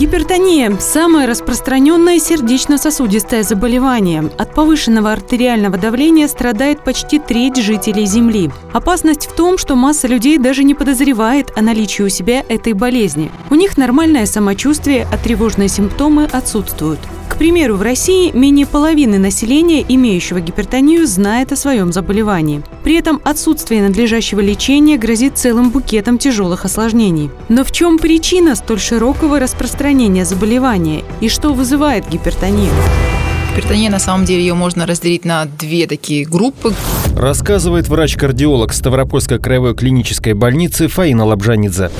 Гипертония – самое распространенное сердечно-сосудистое заболевание. От повышенного артериального давления страдает почти треть жителей Земли. Опасность в том, что масса людей даже не подозревает о наличии у себя этой болезни. У них нормальное самочувствие, а тревожные симптомы отсутствуют примеру, в России менее половины населения, имеющего гипертонию, знает о своем заболевании. При этом отсутствие надлежащего лечения грозит целым букетом тяжелых осложнений. Но в чем причина столь широкого распространения заболевания и что вызывает гипертонию? Гипертония, на самом деле, ее можно разделить на две такие группы. Рассказывает врач-кардиолог Ставропольской краевой клинической больницы Фаина Лабжанидзе.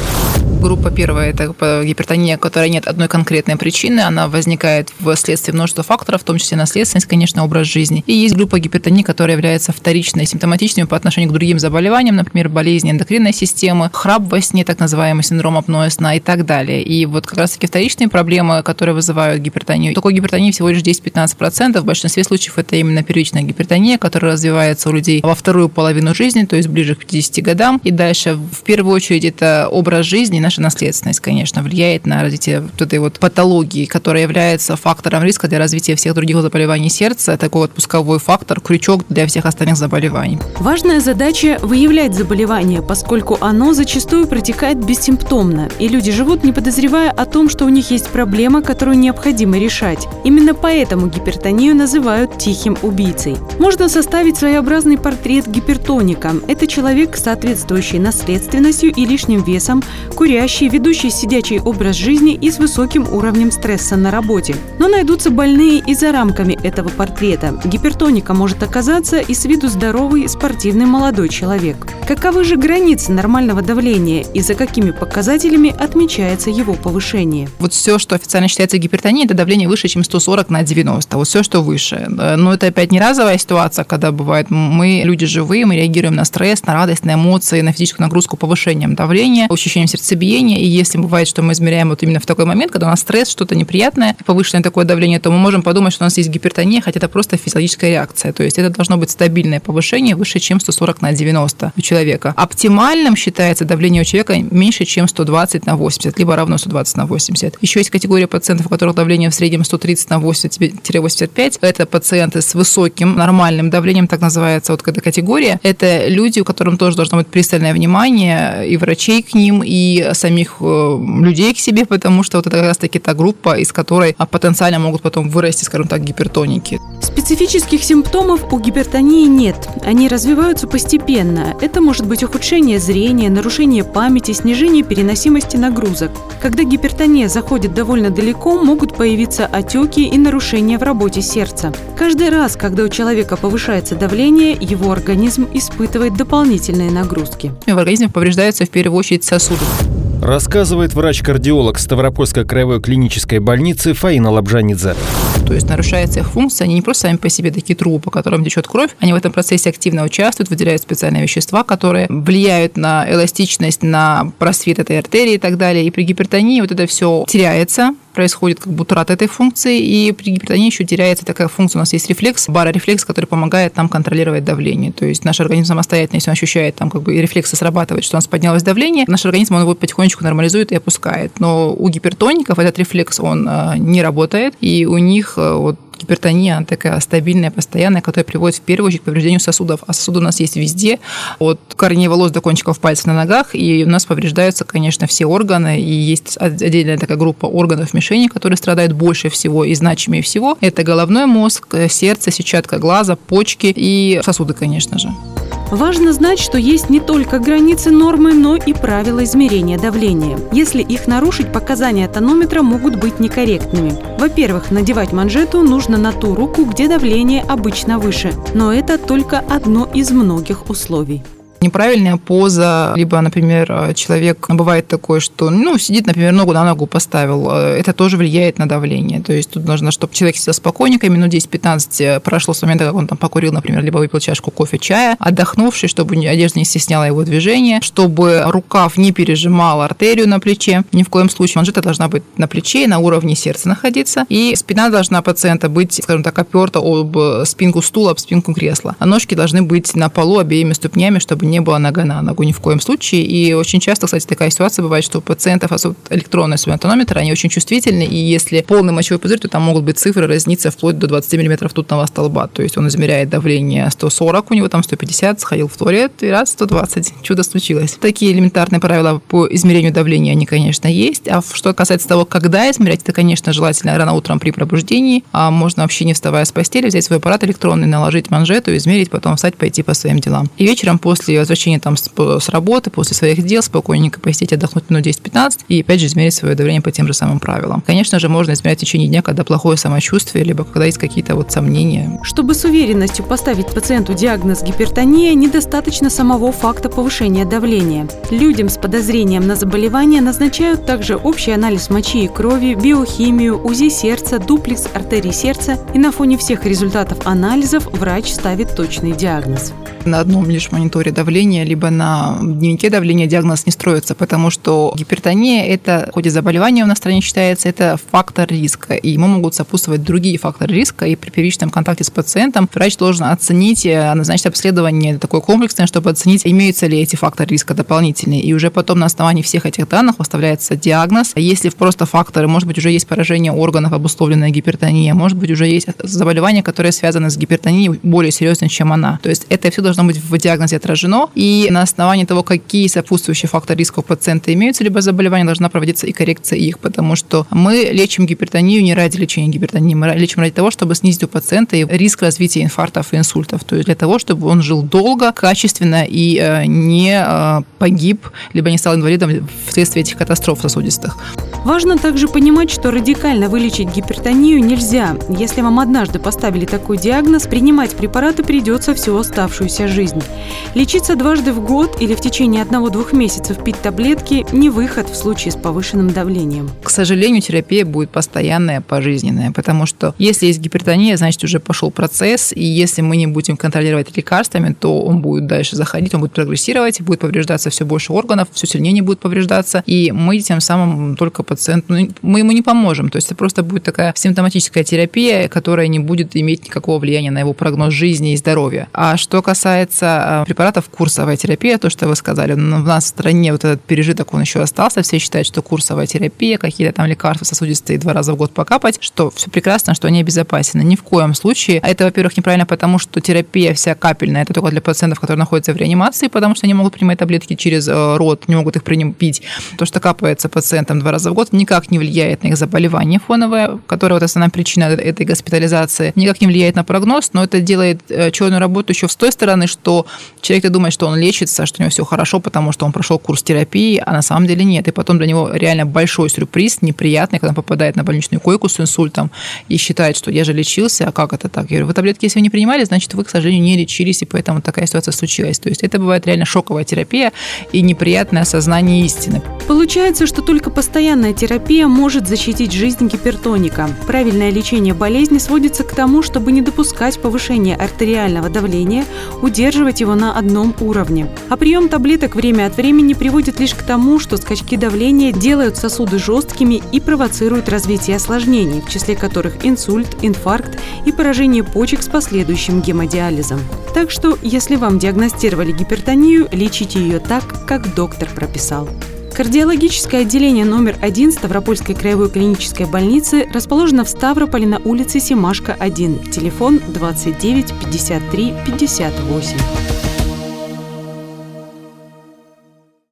Группа первая – это гипертония, которая нет одной конкретной причины. Она возникает вследствие множества факторов, в том числе наследственность, конечно, образ жизни. И есть группа гипертонии, которая является вторичной, симптоматичной по отношению к другим заболеваниям, например, болезни эндокринной системы, храп во сне, так называемый синдром апноэ сна и так далее. И вот как раз-таки вторичные проблемы, которые вызывают гипертонию. Такой гипертонии всего лишь 10-15%. В большинстве случаев это именно первичная гипертония, которая развивается у людей во вторую половину жизни, то есть ближе к 50 годам. И дальше, в первую очередь, это образ жизни, наша наследственность, конечно, влияет на развитие вот этой вот патологии, которая является фактором риска для развития всех других заболеваний сердца, такой вот пусковой фактор, крючок для всех остальных заболеваний. Важная задача – выявлять заболевание, поскольку оно зачастую протекает бессимптомно, и люди живут, не подозревая о том, что у них есть проблема, которую необходимо решать. Именно поэтому гипертонию называют тихим убийцей. Можно составить своеобразный портрет гипертоника. Это человек, соответствующий наследственностью и лишним весом, курящий, ведущий сидячий образ жизни и с высоким уровнем стресса на работе. Но найдутся больные и за рамками этого портрета. Гипертоника может оказаться и с виду здоровый, спортивный молодой человек. Каковы же границы нормального давления и за какими показателями отмечается его повышение? Вот все, что официально считается гипертонией, это давление выше, чем 140 на 90. Вот все, что выше. Но это опять не разовая ситуация, когда бывает мы люди живые, мы реагируем на стресс, на радость, на эмоции, на физическую нагрузку повышением давления, ощущением сердцебиения и если бывает, что мы измеряем вот именно в такой момент, когда у нас стресс, что-то неприятное, повышенное такое давление, то мы можем подумать, что у нас есть гипертония, хотя это просто физиологическая реакция. То есть это должно быть стабильное повышение выше, чем 140 на 90 у человека. Оптимальным считается давление у человека меньше, чем 120 на 80, либо равно 120 на 80. Еще есть категория пациентов, у которых давление в среднем 130 на 80-85. Это пациенты с высоким нормальным давлением, так называется вот эта категория. Это люди, у которых тоже должно быть пристальное внимание и врачей к ним, и самих э, людей к себе, потому что вот это как раз-таки та группа, из которой а, потенциально могут потом вырасти, скажем так, гипертоники. Специфических симптомов у гипертонии нет. Они развиваются постепенно. Это может быть ухудшение зрения, нарушение памяти, снижение переносимости нагрузок. Когда гипертония заходит довольно далеко, могут появиться отеки и нарушения в работе сердца. Каждый раз, когда у человека повышается давление, его организм испытывает дополнительные нагрузки. В организме повреждаются в первую очередь сосуды. Рассказывает врач-кардиолог Ставропольской краевой клинической больницы Фаина Лабжанидзе. То есть нарушается их функция, они не просто сами по себе такие трубы, по которым течет кровь, они в этом процессе активно участвуют, выделяют специальные вещества, которые влияют на эластичность, на просвет этой артерии и так далее. И при гипертонии вот это все теряется, происходит как бы утрата этой функции, и при гипертонии еще теряется такая функция. У нас есть рефлекс, барорефлекс, который помогает нам контролировать давление. То есть наш организм самостоятельно, если он ощущает, там как бы рефлексы срабатывает, что у нас поднялось давление, наш организм он его потихонечку нормализует и опускает. Но у гипертоников этот рефлекс, он э, не работает, и у них э, вот гипертония, она такая стабильная, постоянная, которая приводит в первую очередь к повреждению сосудов. А сосуды у нас есть везде, от корней волос до кончиков пальцев на ногах, и у нас повреждаются, конечно, все органы, и есть отдельная такая группа органов мишени, которые страдают больше всего и значимее всего. Это головной мозг, сердце, сетчатка глаза, почки и сосуды, конечно же. Важно знать, что есть не только границы нормы, но и правила измерения давления. Если их нарушить, показания тонометра могут быть некорректными. Во-первых, надевать манжету нужно на ту руку, где давление обычно выше. Но это только одно из многих условий. Неправильная поза, либо, например, человек бывает такой, что, ну, сидит, например, ногу на ногу поставил, это тоже влияет на давление. То есть тут нужно, чтобы человек сидел спокойненько, минут 10-15 прошло с момента, как он там покурил, например, либо выпил чашку кофе, чая, отдохнувший, чтобы одежда не стесняла его движение, чтобы рукав не пережимал артерию на плече. Ни в коем случае манжета должна быть на плече, на уровне сердца находиться. И спина должна пациента быть, скажем так, оперта об спинку стула, об спинку кресла. А ножки должны быть на полу обеими ступнями, чтобы не было нога на ногу ни в коем случае. И очень часто, кстати, такая ситуация бывает, что у пациентов, особенно электронный сплинотонометр, они очень чувствительны, и если полный мочевой пузырь, то там могут быть цифры разниться вплоть до 20 мм тутного столба. То есть он измеряет давление 140, у него там 150, сходил в туалет, и раз 120. Чудо случилось. Такие элементарные правила по измерению давления, они, конечно, есть. А что касается того, когда измерять, это, конечно, желательно рано утром при пробуждении. А можно вообще не вставая с постели, взять свой аппарат электронный, наложить манжету, измерить, потом встать, пойти по своим делам. И вечером после возвращения там с, с работы, после своих дел, спокойненько посидеть, отдохнуть минут 10-15 и опять же измерить свое давление по тем же самым правилам. Конечно же, можно измерять в течение дня, когда плохое самочувствие, либо когда есть какие-то вот сомнения. Чтобы с уверенностью поставить пациенту диагноз гипертония, недостаточно самого факта повышения давления. Людям с подозрением на заболевание назначают также общий анализ мочи и крови, биохимию, УЗИ сердца, дуплекс артерий сердца, и на фоне всех результатов анализов врач ставит точный диагноз на одном лишь мониторе давления, либо на дневнике давления диагноз не строится, потому что гипертония – это, в ходе заболевания у нас в стране считается, это фактор риска, и ему могут сопутствовать другие факторы риска, и при первичном контакте с пациентом врач должен оценить, э, назначить обследование такое комплексное, чтобы оценить, имеются ли эти факторы риска дополнительные, и уже потом на основании всех этих данных выставляется диагноз. Если просто факторы, может быть, уже есть поражение органов, обусловленная гипертония, может быть, уже есть заболевания, которые связаны с гипертонией более серьезно, чем она. То есть это все должно быть в диагнозе отражено, и на основании того, какие сопутствующие факторы риска у пациента имеются, либо заболевания, должна проводиться и коррекция их, потому что мы лечим гипертонию не ради лечения гипертонии, мы лечим ради того, чтобы снизить у пациента риск развития инфарктов и инсультов, то есть для того, чтобы он жил долго, качественно и э, не э, погиб, либо не стал инвалидом вследствие этих катастроф сосудистых. Важно также понимать, что радикально вылечить гипертонию нельзя. Если вам однажды поставили такой диагноз, принимать препараты придется всю оставшуюся жизнь. Лечиться дважды в год или в течение одного-двух месяцев пить таблетки – не выход в случае с повышенным давлением. К сожалению, терапия будет постоянная, пожизненная, потому что если есть гипертония, значит уже пошел процесс, и если мы не будем контролировать лекарствами, то он будет дальше заходить, он будет прогрессировать, будет повреждаться все больше органов, все сильнее не будет повреждаться, и мы тем самым только пациент, ну, мы ему не поможем. То есть это просто будет такая симптоматическая терапия, которая не будет иметь никакого влияния на его прогноз жизни и здоровья. А что касается а, препаратов курсовая терапия, то, что вы сказали, в нас в стране вот этот пережиток, он еще остался. Все считают, что курсовая терапия, какие-то там лекарства сосудистые два раза в год покапать, что все прекрасно, что они обезопасены. Ни в коем случае. А это, во-первых, неправильно, потому что терапия вся капельная, это только для пациентов, которые находятся в реанимации, потому что они могут принимать таблетки через э, рот, не могут их пить. То, что капается пациентам два раза в год, год никак не влияет на их заболевание фоновое, которое вот основная причина этой госпитализации, никак не влияет на прогноз, но это делает э, черную работу еще с той стороны, что человек думает, что он лечится, что у него все хорошо, потому что он прошел курс терапии, а на самом деле нет. И потом для него реально большой сюрприз, неприятный, когда он попадает на больничную койку с инсультом и считает, что я же лечился, а как это так? Я говорю, вы таблетки, если вы не принимали, значит, вы, к сожалению, не лечились, и поэтому такая ситуация случилась. То есть это бывает реально шоковая терапия и неприятное осознание истины. Получается, что только постоянная терапия может защитить жизнь гипертоника. Правильное лечение болезни сводится к тому, чтобы не допускать повышения артериального давления, удерживать его на одном уровне. А прием таблеток время от времени приводит лишь к тому, что скачки давления делают сосуды жесткими и провоцируют развитие осложнений, в числе которых инсульт, инфаркт и поражение почек с последующим гемодиализом. Так что, если вам диагностировали гипертонию, лечите ее так, как доктор прописал. Кардиологическое отделение номер один Ставропольской краевой клинической больницы расположено в Ставрополе на улице Семашка, 1. Телефон 29 53 58.